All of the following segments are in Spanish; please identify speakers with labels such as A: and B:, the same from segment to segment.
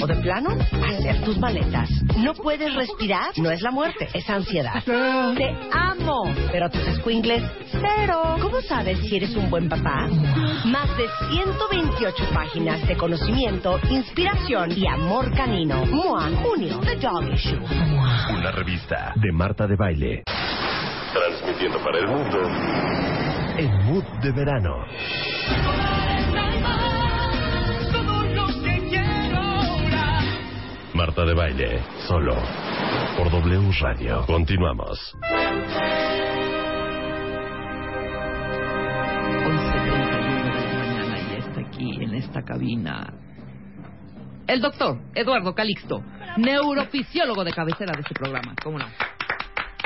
A: o de plano, hacer tus maletas. No puedes respirar, no es la muerte, es ansiedad. Te amo pero a tus squinkles, cero. ¿Cómo sabes si eres un buen papá? Más de 128 páginas de conocimiento, inspiración y amor canino. MOA, junio, The Dog Issue.
B: Una revista de Marta de Baile. Transmitiendo para el mundo en Mood de Verano. Marta de Baile, solo por W Radio. Continuamos.
C: 11.31 de la mañana y ya está aquí en esta cabina. El doctor Eduardo Calixto, neurofisiólogo de cabecera de este programa. ¿Cómo no?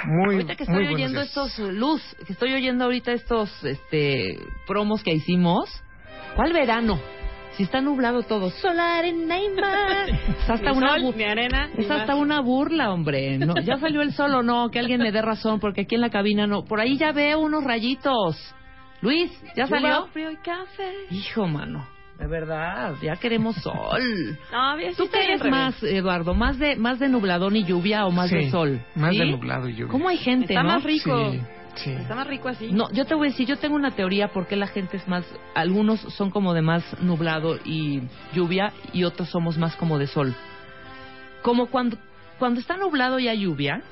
D: Muy,
C: ahorita que estoy oyendo
D: días.
C: estos luz, que estoy oyendo ahorita estos este promos que hicimos. ¿Cuál verano? Si está nublado todo, sol, arena y mar. Es hasta una
E: sol,
C: bu-
E: ni arena, ni
C: Es hasta
E: mar.
C: una burla, hombre. No, ya salió el sol o no, que alguien me dé razón, porque aquí en la cabina no. Por ahí ya veo unos rayitos. Luis, ¿ya salió?
E: frío y café.
C: Hijo, mano. De verdad, ya queremos sol.
E: No, bien, sí
C: ¿Tú qué eres más, Eduardo? ¿Más de más de nubladón y lluvia o más
D: Sí,
C: de sol?
D: Más
C: ¿Sí?
D: de nublado y lluvia.
C: ¿Cómo hay gente,
E: Está
C: no?
E: más rico.
D: Sí, sí.
E: Está más rico así.
C: No, yo te voy a decir, yo tengo una teoría por qué la gente es más, algunos son como de más nublado y lluvia y otros somos más como de sol. Como cuando cuando está nublado y hay lluvia,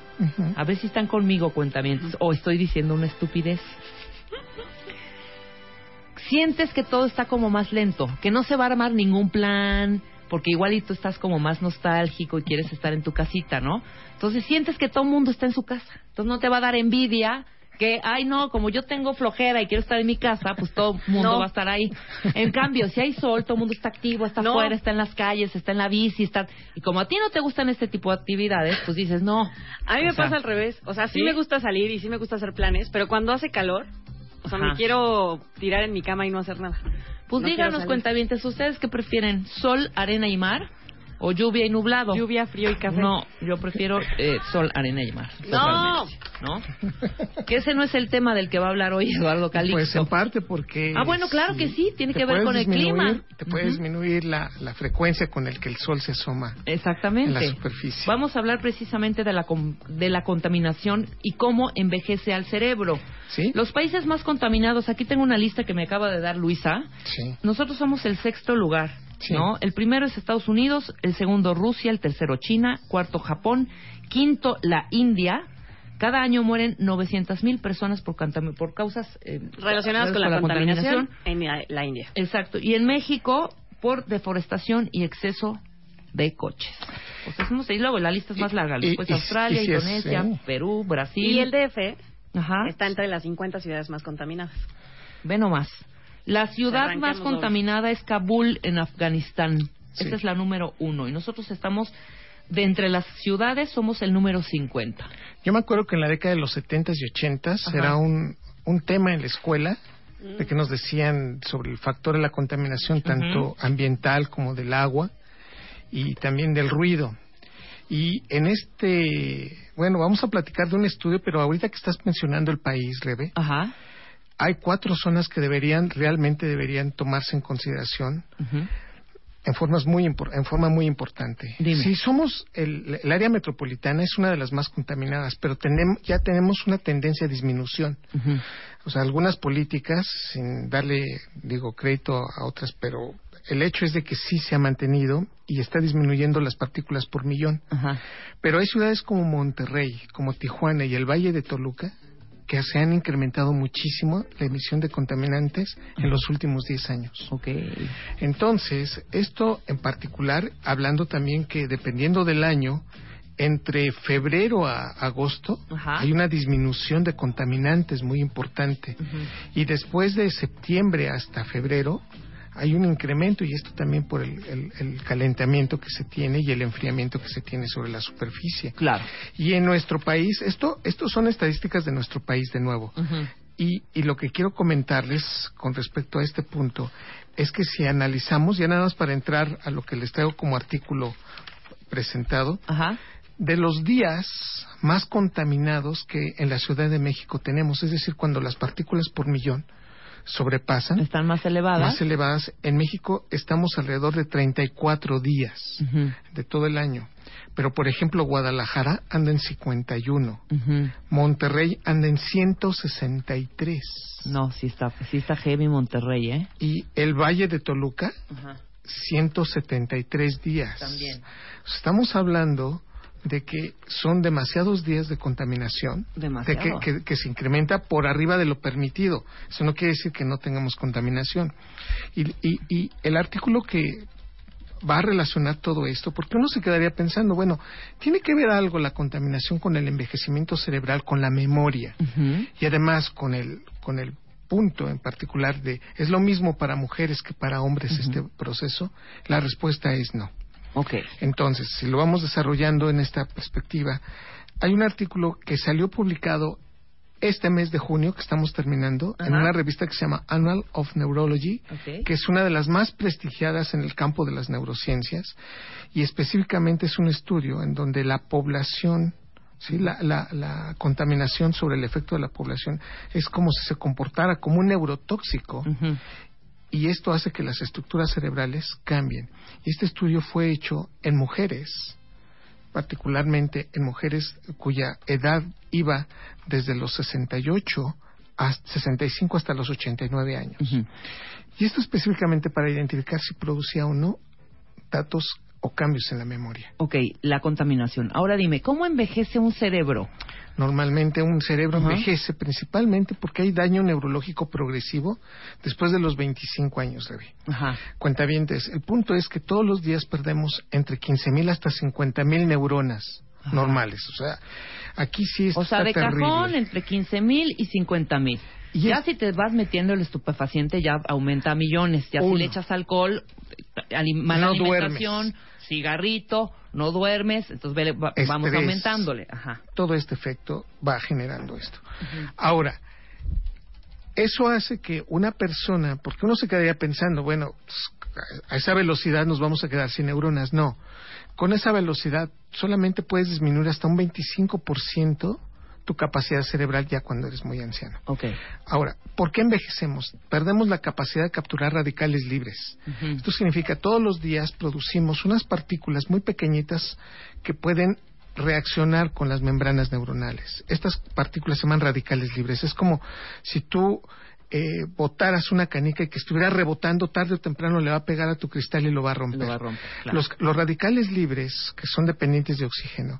C: a ver si están conmigo cuentamientos o estoy diciendo una estupidez. Sientes que todo está como más lento, que no se va a armar ningún plan, porque igualito estás como más nostálgico y quieres estar en tu casita, ¿no? Entonces sientes que todo el mundo está en su casa. Entonces no te va a dar envidia que, ay no, como yo tengo flojera y quiero estar en mi casa, pues todo el mundo
E: No.
C: va a estar ahí. En cambio, si hay sol, todo el mundo está activo, está
E: No.
C: afuera, está en las calles, está en la bici, está... Y como a ti no te gustan este tipo de actividades, pues dices, no.
E: A mí me
C: sea,
E: pasa al revés. O sea, sí,
C: ¿sí?
E: me gusta salir y sí me gusta hacer planes, pero cuando hace calor, o sea,
C: Ajá.
E: me quiero tirar en mi cama y no hacer nada.
C: Pues
E: No
C: díganos, cuentavientes, ¿ustedes qué prefieren? ¿Sol, arena y mar? ¿O lluvia y nublado?
E: Lluvia, frío y café.
C: No, yo prefiero eh, sol, arena y mar.
E: No.
C: ¿No? Que ese no es el tema del que va a hablar hoy Eduardo Calixto.
D: Pues en parte porque...
C: Ah, bueno, claro que sí, tiene que ver con el clima.
D: Te puede
C: Ujú.
D: disminuir la, la frecuencia con el que el sol se asoma
C: Exactamente.
D: en la superficie.
C: Vamos a hablar precisamente de la, de la contaminación y cómo envejece al cerebro.
D: ¿Sí?
C: Los países más contaminados, aquí tengo una lista que me acaba de dar Luisa.
D: Sí.
C: Nosotros somos el sexto lugar,
D: Sí.
C: ¿no? El primero es Estados Unidos, el segundo Rusia, el tercero China, cuarto Japón, quinto la India. Cada año mueren 900 mil personas por, por causas eh,
E: Relacionadas con la, contaminación, en la, India.
C: Exacto. Y en México, por deforestación y exceso de coches. O sea, somos- y luego la lista es más larga.
D: Y-
C: Después
D: y-
C: Australia,
D: y si es,
C: Indonesia,
D: sí.
C: Perú, Brasil.
E: Y el DF
C: Ajá.
E: está entre las 50 ciudades más contaminadas.
C: Ve nomás. La ciudad más
E: doble.
C: contaminada es Kabul, en Afganistán.
D: Sí.
C: Esa es la número uno. Y nosotros estamos, de entre las ciudades, somos el número 50.
D: Yo me acuerdo que en la década de los 70s y 80s
C: Ajá.
D: era un, un tema en la escuela de que nos decían sobre el factor de la contaminación tanto ambiental como del agua y también del ruido. Y en este, bueno, vamos a platicar de un estudio, pero ahorita que estás mencionando el país, Rebe,
C: Ajá.
D: Hay cuatro zonas que deberían, realmente deberían tomarse en consideración en formas muy en forma muy importante.
C: Dime.
D: Sí, somos el, el área metropolitana es una de las más contaminadas, pero tenemos ya tenemos una tendencia a disminución. O sea, algunas políticas sin darle digo crédito a otras, pero el hecho es de que sí se ha mantenido y está disminuyendo las partículas por millón.
C: Ajá.
D: Pero hay ciudades como Monterrey, como Tijuana y el Valle de Toluca que se han incrementado muchísimo la emisión de contaminantes en los últimos 10 años.
C: Ok.
D: Entonces, esto en particular, hablando también que dependiendo del año, entre febrero a agosto
C: Ajá.
D: hay una disminución de contaminantes muy importante. Y después de septiembre hasta febrero hay un incremento y esto también por el, el- el calentamiento que se tiene y el enfriamiento que se tiene sobre la superficie.
C: Claro.
D: Y en nuestro país, esto, esto son estadísticas de nuestro país de nuevo. Y, y lo que quiero comentarles con respecto a este punto es que si analizamos, ya nada más para entrar a lo que les traigo como artículo presentado,
C: Ajá.
D: de los días más contaminados que en la Ciudad de México tenemos, es decir, cuando las partículas por millón sobrepasan,
C: Están más elevadas.
D: más elevadas, en México estamos alrededor de 34 días
C: Ujú,
D: de todo el año. Pero, por ejemplo, Guadalajara anda en 51,
C: ujú.
D: Monterrey anda en 163
C: No, sí está, sí está heavy Monterrey, ¿eh?
D: y el Valle de Toluca
C: Ajá.
D: 173 días.
C: También.
D: Estamos hablando de que son demasiados días de contaminación, de que, que- que se incrementa por arriba de lo permitido. Eso no quiere decir que no tengamos contaminación. Y, y- y el artículo que va a relacionar todo esto, porque uno se quedaría pensando, bueno, tiene que ver algo la contaminación con el envejecimiento cerebral, con la memoria. Y además con el con el punto en particular de es lo mismo para mujeres que para hombres este proceso la respuesta es no
C: Ok.
D: entonces si lo vamos desarrollando en esta perspectiva hay un artículo que salió publicado este mes de junio que estamos terminando en una revista que se llama Annal of Neurology que es una de las más prestigiadas en el campo de las neurociencias y específicamente es un estudio en donde la población, ¿sí? la, la, la contaminación sobre el efecto de la población es como si se comportara como un neurotóxico. Y esto hace que las estructuras cerebrales cambien. Y este estudio fue hecho en mujeres, particularmente en mujeres cuya edad iba desde los 68 a 65 hasta los 89 años.
C: Ujú.
D: Y esto específicamente para identificar si producía o no datos o cambios en la memoria.
C: Ok, la contaminación. Ahora dime, ¿cómo envejece un cerebro?
D: Normalmente un cerebro envejece principalmente porque hay daño neurológico progresivo después de los 25 años, Revi.
C: Ajá.
D: Cuentavientes, el punto es que todos los días perdemos entre 15.000 hasta 50.000 neuronas normales. O sea, aquí sí esto
C: O sea,
D: está
C: de cajón entre 15 mil y 50 mil.
D: Y
C: Ya
D: es-
C: si te vas metiendo el estupefaciente ya aumenta a millones. Ya
D: Uno.
C: si le echas alcohol, ali- mala
D: No
C: alimentación, cigarrito, no duermes, entonces vele- va- vamos aumentándole. Ajá.
D: todo este efecto va generando esto. Ahora, eso hace que una persona, porque uno se quedaría pensando, bueno, pues, a esa velocidad nos vamos a quedar sin neuronas. No, con esa velocidad solamente puedes disminuir hasta un 25% tu capacidad cerebral ya cuando eres muy anciano.
C: Ok.
D: Ahora, ¿por qué envejecemos? Perdemos la capacidad de capturar radicales libres. Esto significa todos los días producimos unas partículas muy pequeñitas que pueden reaccionar con las membranas neuronales. Estas partículas se llaman radicales libres. Es como si tú eh, botaras una canica y que estuviera rebotando tarde o temprano le va a pegar a tu cristal y lo va a romper.
C: Lo va a romper, claro.
D: los, los radicales libres, que son dependientes de oxígeno,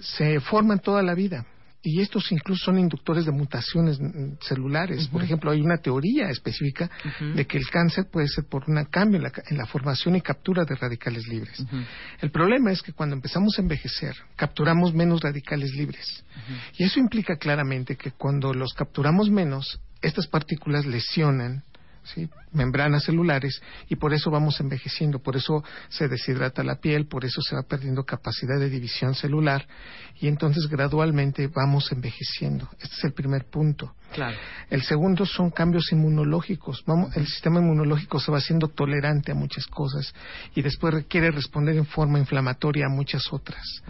D: se forman toda la vida. Y estos incluso son inductores de mutaciones celulares. Por ejemplo, hay una teoría específica de que el cáncer puede ser por un cambio en la, en la formación y captura de radicales libres. El problema es que cuando empezamos a envejecer, capturamos menos radicales libres. Y eso implica claramente que cuando los capturamos menos, estas partículas lesionan ¿sí? membranas celulares y por eso vamos envejeciendo, por eso se deshidrata la piel, por eso se va perdiendo capacidad de división celular y entonces gradualmente vamos envejeciendo. Este es el primer punto.
C: Claro.
D: El segundo son cambios inmunológicos. Vamos, el sistema inmunológico se va haciendo tolerante a muchas cosas y después requiere responder en forma inflamatoria a muchas otras.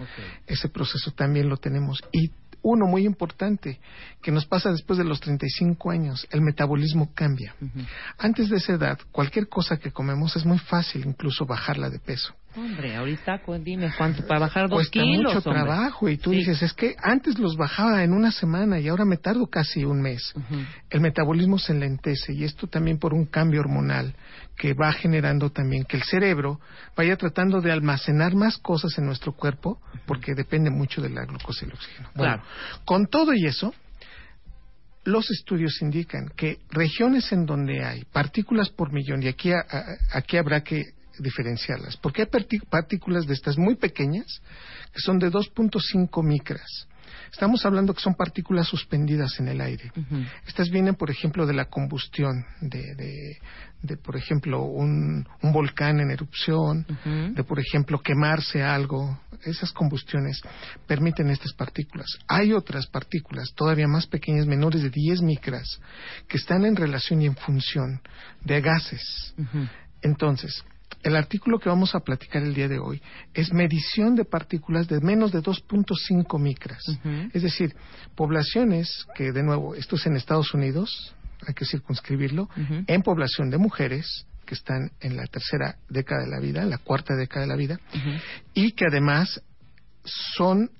D: Ese proceso también lo tenemos. Y uno muy importante que nos pasa después de los 35 años, el metabolismo cambia. Antes de esa edad, cualquier cosa que comemos es muy fácil incluso bajarla de peso.
C: Hombre, ahorita dime cuánto para bajar dos
D: Cuesta
C: kilos.
D: mucho
C: hombre.
D: trabajo y tú
C: Sí.
D: dices, es que antes los bajaba en una semana y ahora me tardo casi un mes. El metabolismo se enlentece y esto también por un cambio hormonal que va generando también que el cerebro vaya tratando de almacenar más cosas en nuestro cuerpo porque depende mucho de la glucosa y el oxígeno. Bueno,
C: Claro.
D: con todo y eso, los estudios indican que regiones en donde hay partículas por millón, y aquí, a- a- aquí habrá que diferenciarlas, porque hay partículas de estas muy pequeñas que son de 2.5 micras. Estamos hablando que son partículas suspendidas en el aire. Estas vienen, por ejemplo, de la combustión, de, de, de, por ejemplo, un, un volcán en erupción, de, por ejemplo, quemarse algo. Esas combustiones permiten estas partículas. Hay otras partículas todavía más pequeñas, menores de 10 micras, que están en relación y en función de gases. Entonces, el artículo que vamos a platicar el día de hoy es medición de partículas de menos de 2.5 micras. Es decir, poblaciones que, de nuevo, esto es en Estados Unidos, hay que circunscribirlo, en población de mujeres que están en la tercera década de la vida, la cuarta década de la vida, y que además son,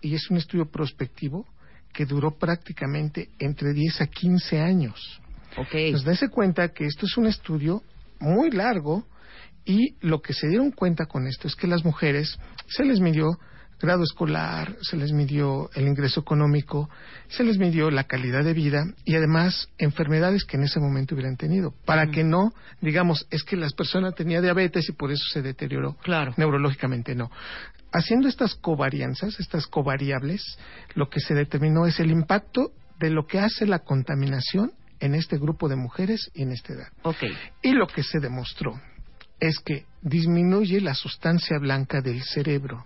D: y es un estudio prospectivo, que duró prácticamente entre 10 a 15 años.
C: Ok.
D: Pues dése cuenta que esto es un estudio muy largo y lo que se dieron cuenta con esto es que las mujeres se les midió grado escolar, se les midió el ingreso económico, se les midió la calidad de vida y además enfermedades que en ese momento hubieran tenido, para que no, digamos, es que las personas tenían diabetes y por eso se deterioró
C: Claro.
D: neurológicamente, no. Haciendo estas covarianzas, estas covariables, lo que se determinó es el impacto de lo que hace la contaminación en este grupo de mujeres y en esta edad. Y lo que se demostró es que disminuye la sustancia blanca del cerebro.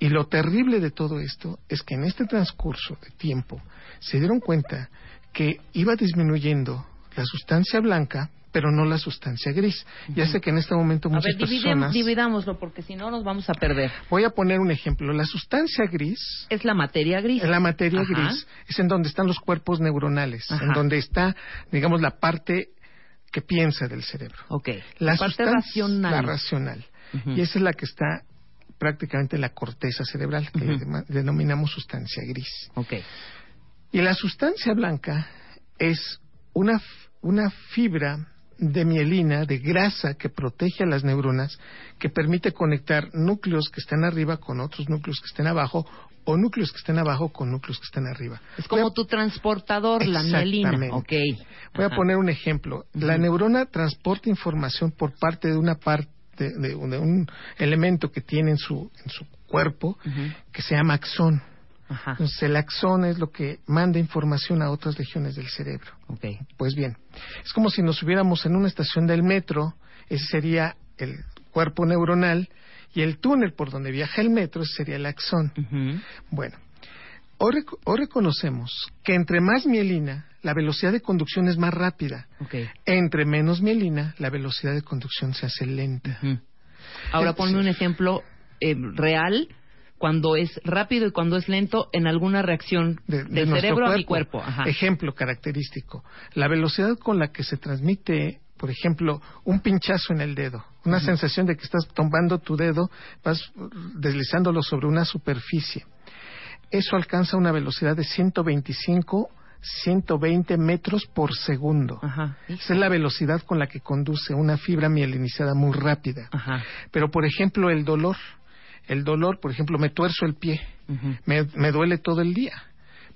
D: Y lo terrible de todo esto es que en este transcurso de tiempo se dieron cuenta que iba disminuyendo la sustancia blanca, pero no la sustancia gris. Ya sé que en este momento
C: A
D: muchas
C: ver, dividem-
D: personas...
C: dividámoslo porque si no nos vamos a perder.
D: Voy a poner un ejemplo. La sustancia gris
C: Es la materia gris.
D: en la materia
C: Ajá.
D: gris es en donde están los cuerpos neuronales,
C: Ajá.
D: en donde está, digamos, la parte que piensa del cerebro.
C: Ok.
D: La,
C: parte
D: sustancia-
C: racional.
D: La racional. Y esa es la que está prácticamente en la corteza cerebral, que denominamos sustancia gris.
C: Ok.
D: Y la sustancia blanca es una, una fibra de mielina, de grasa que protege a las neuronas, que permite conectar núcleos que están arriba con otros núcleos que estén abajo o núcleos que estén abajo con núcleos que estén arriba.
C: Es como
D: Voy
C: tu transportador, la mielina.
D: Exactamente.
C: Ok.
D: Voy a poner un ejemplo. La neurona transporta información por parte de una parte de, un- de un elemento que tiene en su, en su cuerpo que se llama axón.
C: Ajá.
D: Entonces, el axón es lo que manda información a otras regiones del cerebro.
C: Ok.
D: Pues bien, es como si nos hubiéramos en una estación del metro, ese sería el cuerpo neuronal, y el túnel por donde viaja el metro ese sería el axón. Bueno, rec- hoy reconocemos que entre más mielina, la velocidad de conducción es más rápida.
C: Ok.
D: Entre menos mielina, la velocidad de conducción se hace lenta.
C: Ahora ponme un ejemplo eh, real cuando es rápido y cuando es lento en alguna reacción
D: de- de
C: del cerebro a mi cuerpo. Ajá.
D: Ejemplo característico. La velocidad con la que se transmite, por ejemplo, un pinchazo en el dedo. Una sensación de que estás tomando tu dedo, vas deslizándolo sobre una superficie. Eso alcanza una velocidad de 125, 120 metros por segundo.
C: Ajá.
D: Esa es la velocidad con la que conduce una fibra mielinizada muy rápida.
C: Ajá.
D: Pero, por ejemplo, el dolor. El dolor, por ejemplo, me tuerzo el pie. Me, me duele todo el día.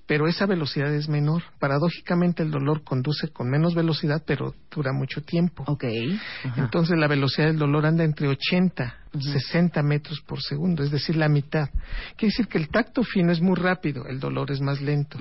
D: Pero esa velocidad es menor. Paradójicamente el dolor conduce con menos velocidad, pero dura mucho tiempo.
C: Ok. Ajá.
D: Entonces la velocidad del dolor anda entre 80, 60 metros por segundo, es decir, la mitad. Quiere decir que el tacto fino es muy rápido, el dolor es más lento.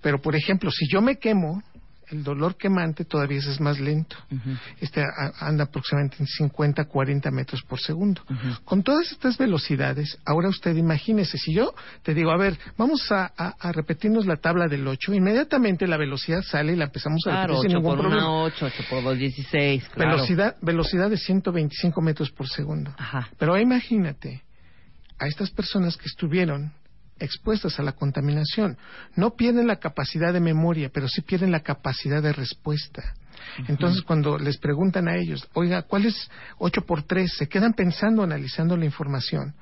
D: Pero, por ejemplo, si yo me quemo, el dolor quemante todavía es más lento.
C: Ujú.
D: Este a- anda aproximadamente en 50, 40 metros por segundo.
C: Ujú.
D: Con todas estas velocidades, ahora usted imagínese, si yo te digo, a ver, vamos a, a- a repetirnos la tabla del 8, inmediatamente la velocidad sale y la empezamos a
C: Claro,
D: repetir sin
C: 8
D: ningún
C: por
D: problema.
C: una 8, 8 por 2, 16. Claro.
D: Velocidad, velocidad de 125 metros por segundo.
C: Ajá.
D: Pero imagínate a estas personas que estuvieron expuestas a la contaminación. No pierden la capacidad de memoria, pero sí pierden la capacidad de respuesta. Entonces, cuando les preguntan a ellos, oiga, ¿cuál es 8 por 3? Se quedan pensando, analizando la información.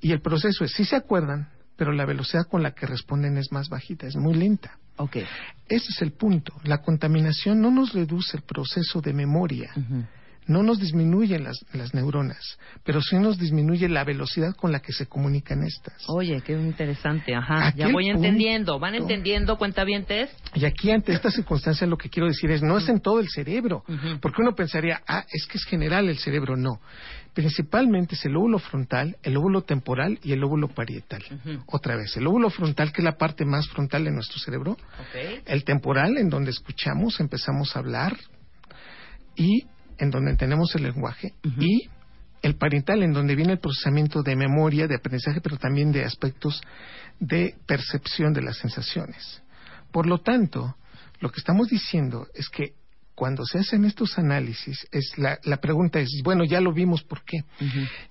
D: Y el proceso es, sí se acuerdan, pero la velocidad con la que responden es más bajita, es muy lenta.
C: Ok.
D: Ese es el punto. La contaminación no nos reduce el proceso de memoria. No nos disminuyen las, las neuronas, pero sí nos disminuye la velocidad con la que se comunican estas.
C: Oye, qué interesante, ajá. Ya voy
D: punto-
C: entendiendo. ¿Van entendiendo, cuentavientes?
D: Y aquí ante esta circunstancia lo que quiero decir es, no es en todo el cerebro, porque uno pensaría, ah, es que es general el cerebro, no. Principalmente es el lóbulo frontal, el lóbulo temporal y el lóbulo parietal. Otra vez, el lóbulo frontal, que es la parte más frontal de nuestro cerebro,
C: Ok.
D: el temporal, en donde escuchamos, empezamos a hablar, y en donde tenemos el lenguaje, y el parietal, en donde viene el procesamiento de memoria, de aprendizaje, pero también de aspectos de percepción de las sensaciones. Por lo tanto, lo que estamos diciendo es que cuando se hacen estos análisis, es la, la pregunta es, bueno, ya lo vimos, ¿por qué?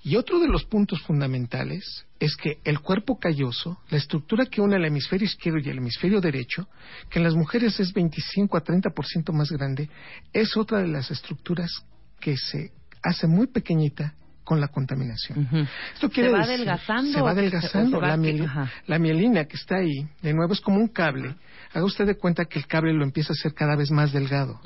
D: Y otro de los puntos fundamentales es que el cuerpo calloso, la estructura que une el hemisferio izquierdo y el hemisferio derecho, que en las mujeres es 25 a 30% más grande, es otra de las estructuras que se hace muy pequeñita con la contaminación. Esto quiere
C: ¿Se va
D: decir-
C: adelgazando
D: Se va adelgazando.
C: o se va
D: la,
C: ajá.
D: la mielina que está ahí, de nuevo, es como un cable. Haga usted de cuenta que el cable lo empieza a hacer cada vez más delgado.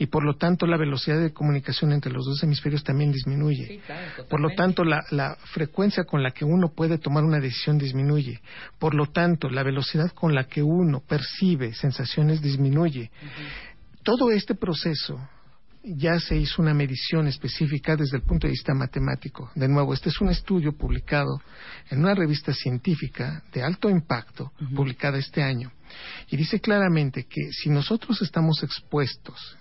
D: Y por lo tanto, la velocidad de comunicación entre los dos hemisferios también disminuye. Por lo tanto, la, la frecuencia con la que uno puede tomar una decisión disminuye. Por lo tanto, la velocidad con la que uno percibe sensaciones disminuye. Todo este proceso ya se hizo una medición específica desde el punto de vista matemático. De nuevo, este es un estudio publicado en una revista científica de alto impacto, publicada este año, y dice claramente que si nosotros estamos expuestos,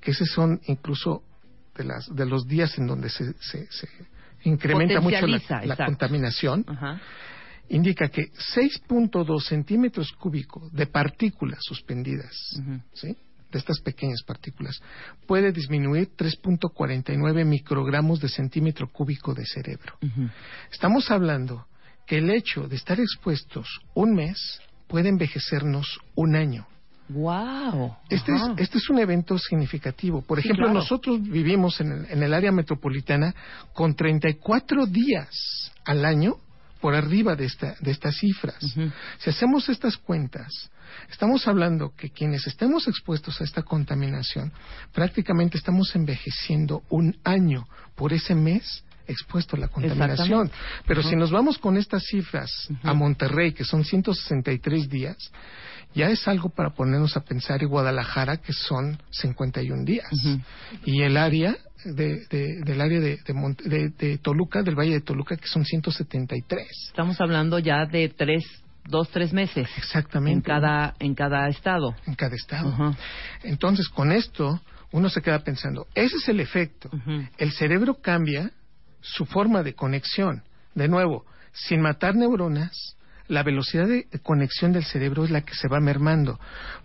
D: que esos son incluso de, las, de los días en donde se, se- se incrementa mucho la, contaminación,
C: Ajá.
D: indica que 6.2 centímetros cúbicos de partículas suspendidas, ¿sí? De estas pequeñas partículas, puede disminuir 3.49 microgramos de centímetro cúbico de cerebro. Estamos hablando que el hecho de estar expuestos un mes puede envejecernos un año.
C: Wow.
D: Este es, este es un evento significativo. Por
C: Sí,
D: ejemplo,
C: claro.
D: nosotros vivimos en el, en el área metropolitana con 34 días al año por arriba de, esta, de estas cifras. Si hacemos estas cuentas, estamos hablando que quienes estemos expuestos a esta contaminación, prácticamente estamos envejeciendo un año por ese mes expuesto a la contaminación. Pero si nos vamos con estas cifras a Monterrey, que son 163 días, ya es algo para ponernos a pensar y Guadalajara, que son 51 días. Y el área de, de- del área de, de- de Toluca, del Valle de Toluca, que son 173.
C: Estamos hablando ya de tres, dos, tres meses.
D: Exactamente.
C: En cada, en cada estado.
D: En cada estado. Entonces, con esto, uno se queda pensando, ese es el efecto. El cerebro cambia su forma de conexión. De nuevo, sin matar neuronas, la velocidad de conexión del cerebro es la que se va mermando.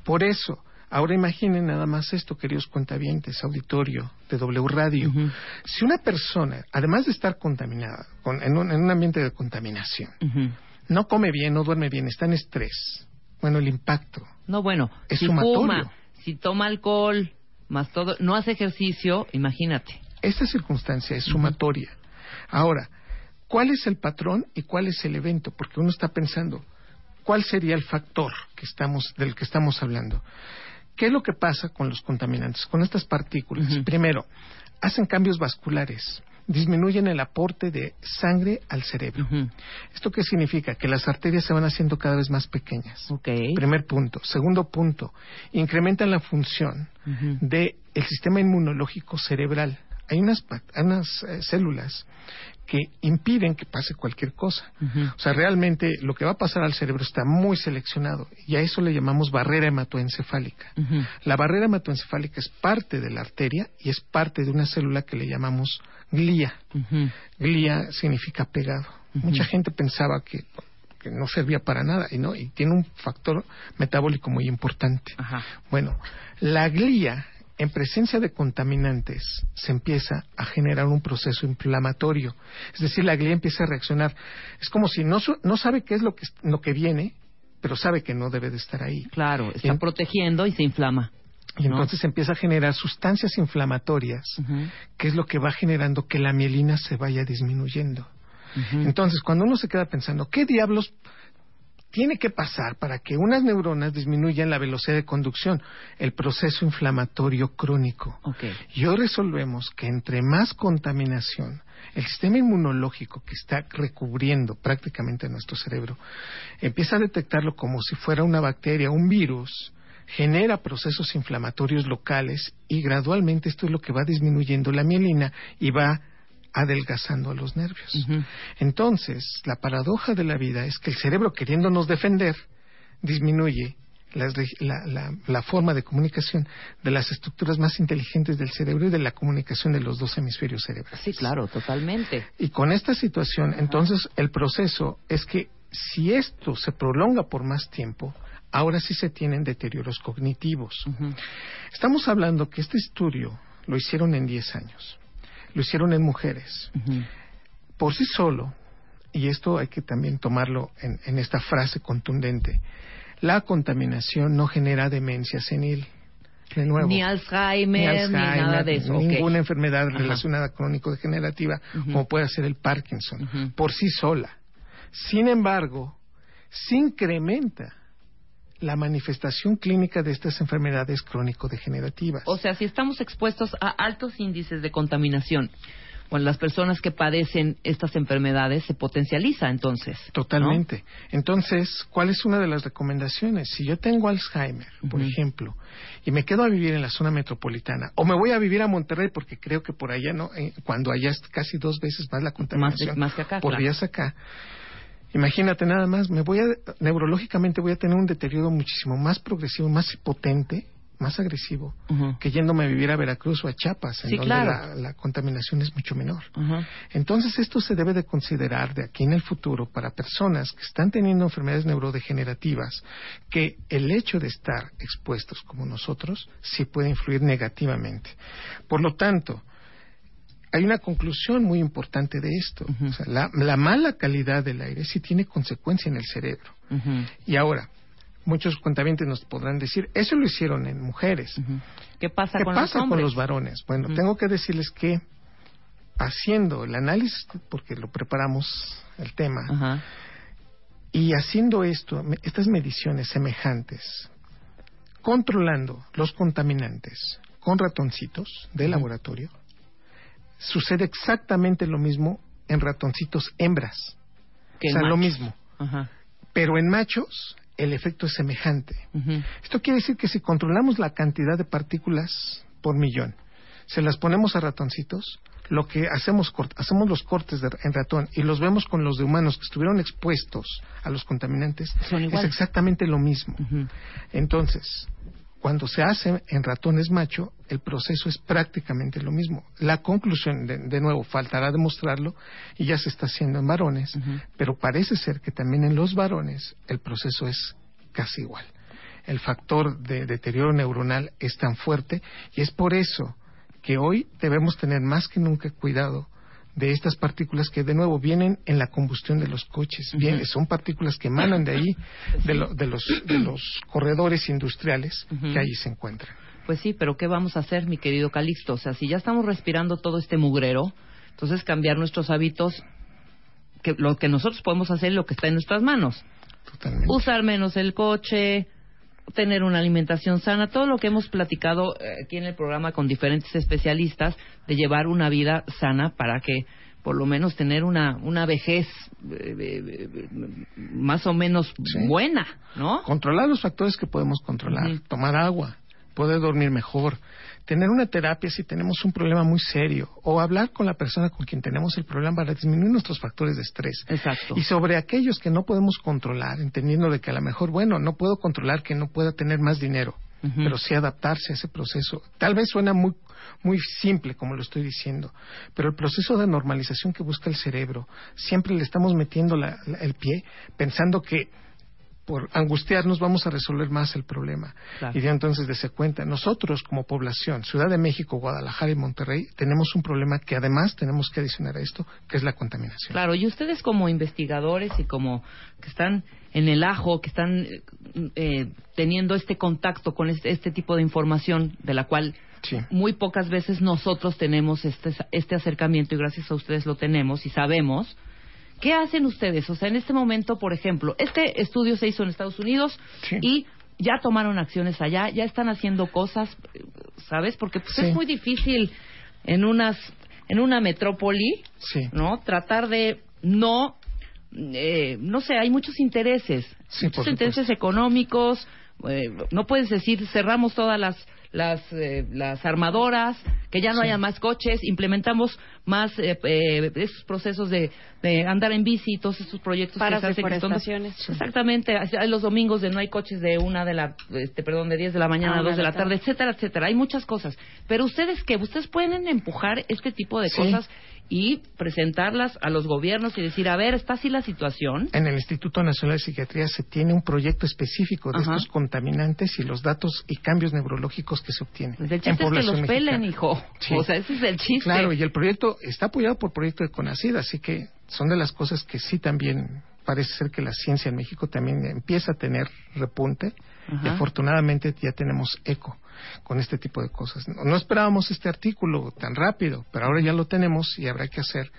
D: Por eso, ahora imaginen nada más esto, queridos cuentavientes, auditorio de W Radio. Si una persona, además de estar contaminada, con- en, un, en un ambiente de contaminación. No come bien, no duerme bien, está en estrés, bueno, el impacto
C: No, bueno,
D: Es
C: si
D: sumatorio.
C: fuma, si toma alcohol, más todo, no hace ejercicio, imagínate.
D: Esta circunstancia es sumatoria. Ahora, ¿cuál es el patrón y cuál es el evento? Porque uno está pensando, ¿cuál sería el factor que estamos, del que estamos hablando? ¿Qué es lo que pasa con los contaminantes, con estas partículas? Primero, hacen cambios vasculares, disminuyen el aporte de sangre al cerebro. ¿Esto qué significa? Que las arterias se van haciendo cada vez más pequeñas.
C: Ok.
D: Primer punto. Segundo punto, incrementan la función
C: Ujú.
D: del sistema inmunológico cerebral. Hay unas, hay unas eh, células que impiden que pase cualquier cosa. O sea, realmente lo que va a pasar al cerebro está muy seleccionado y a eso le llamamos barrera hematoencefálica. La barrera hematoencefálica es parte de la arteria y es parte de una célula que le llamamos glía. Glía significa pegado. Mucha gente pensaba que, que no servía para nada y no, y tiene un factor metabólico muy importante. Bueno, la glía, en presencia de contaminantes, se empieza a generar un proceso inflamatorio. Es decir, la glía empieza a reaccionar. Es como si no, no sabe qué es lo que, lo que viene, pero sabe que no debe de estar ahí.
C: Claro, está
D: en-
C: protegiendo y se inflama.
D: Y
C: ¿no?
D: entonces empieza a generar sustancias inflamatorias, que es lo que va generando que la mielina se vaya disminuyendo. Entonces, cuando uno se queda pensando, ¿qué diablos tiene que pasar para que unas neuronas disminuyan la velocidad de conducción? El proceso inflamatorio crónico.
C: Okay.
D: Y hoy resolvemos que entre más contaminación, el sistema inmunológico que está recubriendo prácticamente nuestro cerebro empieza a detectarlo como si fuera una bacteria, un virus, genera procesos inflamatorios locales y gradualmente esto es lo que va disminuyendo la mielina y va adelgazando a los nervios. Entonces, la paradoja de la vida es que el cerebro, queriéndonos defender, disminuye la, la- la forma de comunicación de las estructuras más inteligentes del cerebro y de la comunicación de los dos hemisferios cerebrales.
C: Sí, claro, totalmente.
D: Y con esta situación, entonces, el proceso es que si esto se prolonga por más tiempo, ahora sí se tienen deterioros cognitivos. Estamos hablando que este estudio lo hicieron en 10 años. Lo hicieron en mujeres. Por sí solo, y esto hay que también tomarlo en, en esta frase contundente, la contaminación no genera demencia senil. De nuevo.
C: Ni Alzheimer, ni, nada de eso.
D: Ninguna enfermedad
C: Ajá.
D: relacionada crónico-degenerativa,
C: Ujú.
D: como puede ser el Parkinson, por sí sola. Sin embargo, se incrementa la manifestación clínica de estas enfermedades crónico-degenerativas.
C: O sea, si estamos expuestos a altos índices de contaminación, bueno, las personas que padecen estas enfermedades se potencializa entonces. ¿no?
D: Totalmente. Entonces, ¿cuál es una de las recomendaciones? Si yo tengo Alzheimer, por ejemplo, y me quedo a vivir en la zona metropolitana, o me voy a vivir a Monterrey porque creo que por allá no, eh, cuando allá es casi dos veces más la contaminación,
C: más que acá,
D: por
C: claro.
D: días acá. Imagínate nada más, me voy a, neurológicamente voy a tener un deterioro muchísimo más progresivo, más potente, más agresivo, que yéndome a vivir a Veracruz o a Chiapas, en
C: Sí,
D: donde
C: claro.
D: la- la contaminación es mucho menor. Entonces esto se debe de considerar de aquí en el futuro para personas que están teniendo enfermedades neurodegenerativas, que el hecho de estar expuestos como nosotros sí puede influir negativamente. Por lo tanto, hay una conclusión muy importante de esto. O sea, la, la mala calidad del aire sí tiene consecuencia en el cerebro. Y ahora, muchos cuentavientes nos podrán decir, eso lo hicieron en mujeres.
C: Ujú. ¿Qué pasa
D: ¿Qué
C: con
D: pasa
C: los
D: con los varones? Bueno, tengo que decirles que haciendo el análisis, porque lo preparamos el tema, y haciendo esto, estas mediciones semejantes, controlando los contaminantes con ratoncitos de laboratorio, sucede exactamente lo mismo en ratoncitos hembras.
C: Que
D: o sea, lo mismo.
C: Ajá.
D: Pero en machos el efecto es semejante. Esto quiere decir que si controlamos la cantidad de partículas por millón, se las ponemos a ratoncitos, lo que hacemos, hacemos los cortes de- en ratón y los vemos con los de humanos que estuvieron expuestos a los contaminantes, es exactamente lo mismo. Entonces, cuando se hace en ratones macho, el proceso es prácticamente lo mismo. La conclusión, de, de nuevo, faltará demostrarlo y ya se está haciendo en varones, pero parece ser que también en los varones el proceso es casi igual. El factor de deterioro neuronal es tan fuerte y es por eso que hoy debemos tener más que nunca cuidado de estas partículas que de nuevo vienen en la combustión de los coches. Bien, son partículas que emanan de ahí, de, lo- de los, de los corredores industriales que ahí se encuentran.
C: Pues sí, pero ¿qué vamos a hacer, mi querido Calixto? O sea, si ya estamos respirando todo este mugrero, entonces cambiar nuestros hábitos, que lo que nosotros podemos hacer es lo que está en nuestras manos.
D: Totalmente.
C: Usar menos el coche, tener una alimentación sana, todo lo que hemos platicado eh, aquí en el programa con diferentes especialistas de llevar una vida sana para que por lo menos tener una, una vejez eh, eh, más o menos
D: Sí.
C: buena, ¿no?
D: Controlar los factores que podemos controlar, tomar agua, poder dormir mejor, tener una terapia si tenemos un problema muy serio o hablar con la persona con quien tenemos el problema para disminuir nuestros factores de estrés.
C: Exacto.
D: Y sobre aquellos que no podemos controlar, entendiendo de que a lo mejor, bueno, no puedo controlar que no pueda tener más dinero, pero sí adaptarse a ese proceso. Tal vez suena muy, muy simple, como lo estoy diciendo, pero el proceso de normalización que busca el cerebro, siempre le estamos metiendo la- la- el pie pensando que por angustiarnos vamos a resolver más el problema.
C: Claro.
D: Y de entonces darse cuenta, nosotros como población, Ciudad de México, Guadalajara y Monterrey, tenemos un problema que además tenemos que adicionar a esto, que es la contaminación.
C: Claro, y ustedes como investigadores y como que están en el ajo, que están eh, eh, teniendo este contacto con este, este tipo de información de la cual
D: Sí.
C: muy pocas veces nosotros tenemos este, este acercamiento y gracias a ustedes lo tenemos y sabemos ¿Qué hacen ustedes? O sea, en este momento, por ejemplo, este estudio se hizo en Estados Unidos
D: Sí.
C: y ya tomaron acciones allá, ya están haciendo cosas, ¿sabes? Porque pues,
D: Sí.
C: es muy difícil en unas en una metrópoli,
D: Sí.
C: ¿no? Tratar de no eh, no sé, hay muchos intereses, muchos intereses económicos. eh, no puedes decir cerramos todas las las eh, las armadoras, que ya no
D: Sí.
C: haya más coches, implementamos más eh, eh, esos procesos de, de andar en bici y todos estos proyectos
E: Para
C: que se hacen que son-. Exactamente, hay los domingos de no hay coches de una de la, este, perdón, de 10 de la mañana
E: Ah,
C: a 2 de la tarde, etcétera, etcétera. Hay muchas cosas. Pero ustedes qué, ustedes pueden empujar este tipo de
D: Sí.
C: cosas y presentarlas a los gobiernos y decir, a ver, está así la situación.
D: En el Instituto Nacional de Psiquiatría se tiene un proyecto específico de
C: Ajá.
D: estos contaminantes y los datos y cambios neurológicos que se obtienen.
C: Pues el
D: en
C: chiste es que los pelen,
D: mexicana.
C: hijo.
D: Sí.
C: O sea, ese es el chiste.
D: Claro, y el proyecto está apoyado por proyecto de CONACID, así que son de las cosas que sí también parece ser que la ciencia en México también empieza a tener repunte y afortunadamente ya tenemos eco con este tipo de cosas. No, no esperábamos este artículo tan rápido, pero ahora ya lo tenemos y habrá que hacer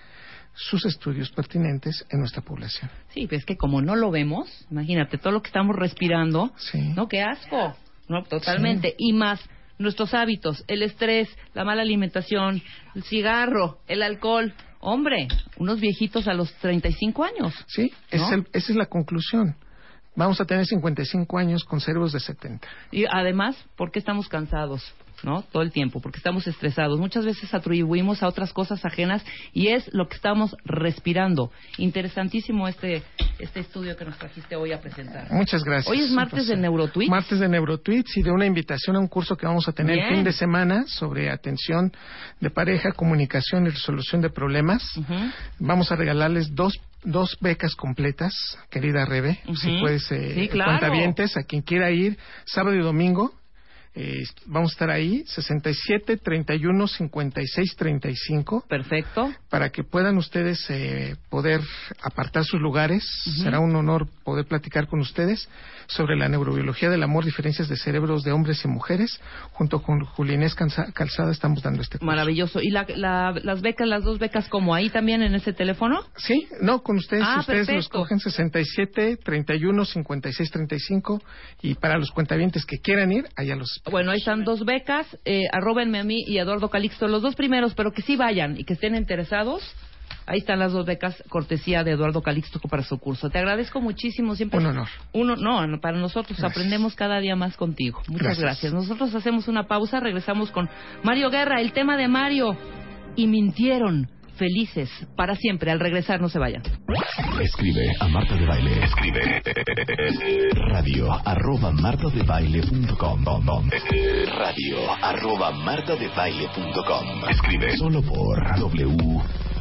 D: sus estudios pertinentes en nuestra población.
C: Sí, pues es que como no lo vemos, imagínate, todo lo que estamos respirando,
D: Sí.
C: ¿no? Qué asco, ¿no? Totalmente. Y más nuestros hábitos, el estrés, la mala alimentación, el cigarro, el alcohol. Hombre, unos viejitos a los 35 años.
D: Sí, es el- esa es la conclusión. Vamos a tener 55 años con cerebros de 70.
C: Y además, ¿por qué estamos cansados? ¿No? Todo el tiempo, porque estamos estresados. Muchas veces atribuimos a otras cosas ajenas y es lo que estamos respirando. Interesantísimo este, este estudio que nos trajiste hoy a presentar.
D: Muchas gracias.
C: Hoy es martes de. Neurotweets.
D: Martes de Neurotweets y de una invitación a un curso que vamos a tener
C: Bien.
D: fin de semana sobre atención de pareja, comunicación y resolución de problemas.
C: Ujú.
D: Vamos a regalarles dos dos becas completas, querida Rebe, si puedes, eh,
C: Sí, claro.
D: cuentavientes, a quien quiera ir, sábado y domingo, eh, vamos a estar ahí, 67 31 56 35
C: Perfecto.
D: para que puedan ustedes eh, poder apartar sus lugares. Será un honor poder platicar con ustedes sobre la neurobiología del amor, diferencias de cerebros de hombres y mujeres. Junto con Julianés Cansa- Calzada estamos dando este curso.
C: Maravilloso. ¿Y la, la- las becas, las dos becas, como ahí también en ese teléfono?
D: Sí, no, con ustedes,
C: Ah,
D: ustedes los
C: perfecto.
D: cogen 67 31 56 35 y para los cuentavientes que quieran ir, allá los.
C: Bueno, ahí están dos becas. Eh, arróbenme a mí y a Eduardo Calixto, los dos primeros, pero que sí vayan y que estén interesados. Ahí están las dos becas, cortesía de Eduardo Calixto para su curso. Te agradezco muchísimo. Siempre
D: Un honor.
C: Uno, no, no, para nosotros
D: Gracias.
C: aprendemos cada día más contigo. Muchas
D: Gracias.
C: gracias. Nosotros hacemos una pausa, regresamos con Mario Guerra, el tema de Mario. Y mintieron, felices, para siempre. Al regresar, no se vayan.
B: Escribe a Marta de Baile. Escribe radio arroba martadebaile.com radio arroba martadebaile.com Escribe solo por W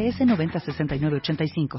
F: NMLS 906985.